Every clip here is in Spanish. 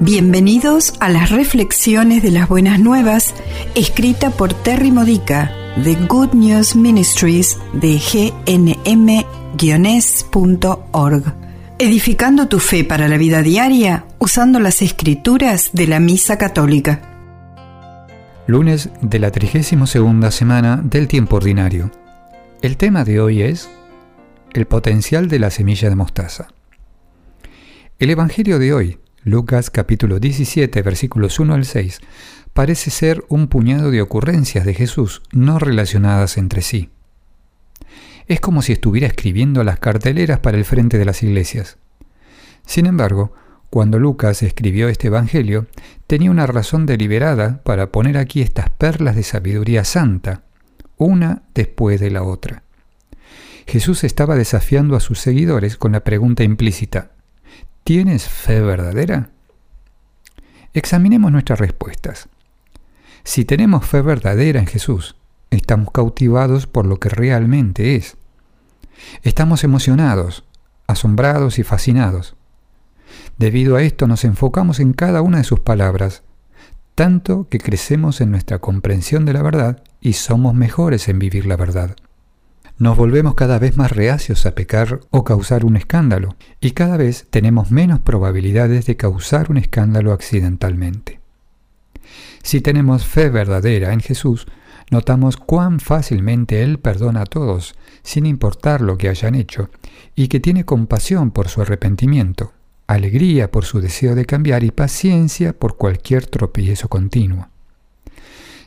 Bienvenidos a las reflexiones de las buenas nuevas, escrita por Terry Modica de Good News Ministries de gnm-org. Edificando tu fe para la vida diaria usando las escrituras de la Misa Católica. Lunes de la 32 semana del tiempo ordinario. El tema de hoy es el potencial de la semilla de mostaza. El Evangelio de hoy Lucas capítulo 17 versículos 1 al 6 parece ser un puñado de ocurrencias de Jesús no relacionadas entre sí. Es como si estuviera escribiendo las carteleras para el frente de las iglesias. Sin embargo, cuando Lucas escribió este Evangelio, tenía una razón deliberada para poner aquí estas perlas de sabiduría santa, una después de la otra. Jesús estaba desafiando a sus seguidores con la pregunta implícita, ¿Tienes fe verdadera? Examinemos nuestras respuestas. Si tenemos fe verdadera en Jesús, estamos cautivados por lo que realmente es. Estamos emocionados, asombrados y fascinados. Debido a esto nos enfocamos en cada una de sus palabras, tanto que crecemos en nuestra comprensión de la verdad y somos mejores en vivir la verdad nos volvemos cada vez más reacios a pecar o causar un escándalo, y cada vez tenemos menos probabilidades de causar un escándalo accidentalmente. Si tenemos fe verdadera en Jesús, notamos cuán fácilmente Él perdona a todos, sin importar lo que hayan hecho, y que tiene compasión por su arrepentimiento, alegría por su deseo de cambiar y paciencia por cualquier tropiezo continuo.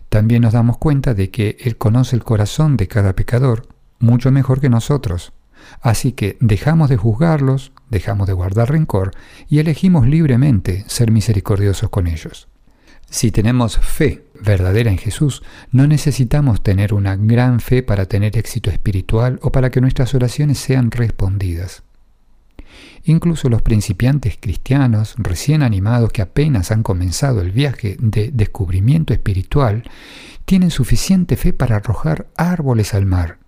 También nos damos cuenta de que Él conoce el corazón de cada pecador mucho mejor que nosotros. Así que dejamos de juzgarlos, dejamos de guardar rencor y elegimos libremente ser misericordiosos con ellos. Si tenemos fe verdadera en Jesús, no necesitamos tener una gran fe para tener éxito espiritual o para que nuestras oraciones sean respondidas. Incluso los principiantes cristianos, recién animados que apenas han comenzado el viaje de descubrimiento espiritual, tienen suficiente fe para arrojar árboles al mar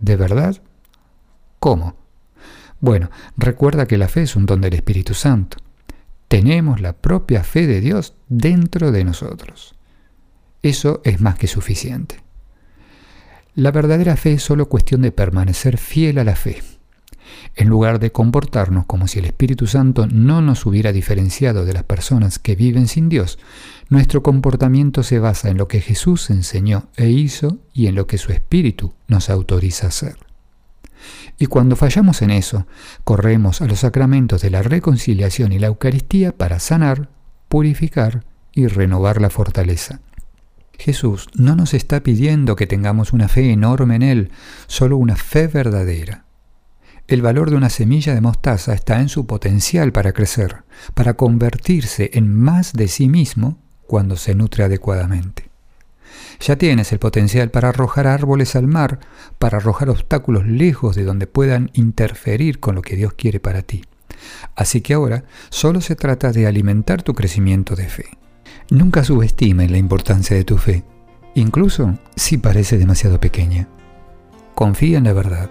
¿De verdad? ¿Cómo? Bueno, recuerda que la fe es un don del Espíritu Santo. Tenemos la propia fe de Dios dentro de nosotros. Eso es más que suficiente. La verdadera fe es solo cuestión de permanecer fiel a la fe. En lugar de comportarnos como si el Espíritu Santo no nos hubiera diferenciado de las personas que viven sin Dios, nuestro comportamiento se basa en lo que Jesús enseñó e hizo y en lo que su Espíritu nos autoriza a hacer. Y cuando fallamos en eso, corremos a los sacramentos de la reconciliación y la Eucaristía para sanar, purificar y renovar la fortaleza. Jesús no nos está pidiendo que tengamos una fe enorme en Él, solo una fe verdadera. El valor de una semilla de mostaza está en su potencial para crecer, para convertirse en más de sí mismo cuando se nutre adecuadamente. Ya tienes el potencial para arrojar árboles al mar, para arrojar obstáculos lejos de donde puedan interferir con lo que Dios quiere para ti. Así que ahora solo se trata de alimentar tu crecimiento de fe. Nunca subestimes la importancia de tu fe, incluso si parece demasiado pequeña. Confía en la verdad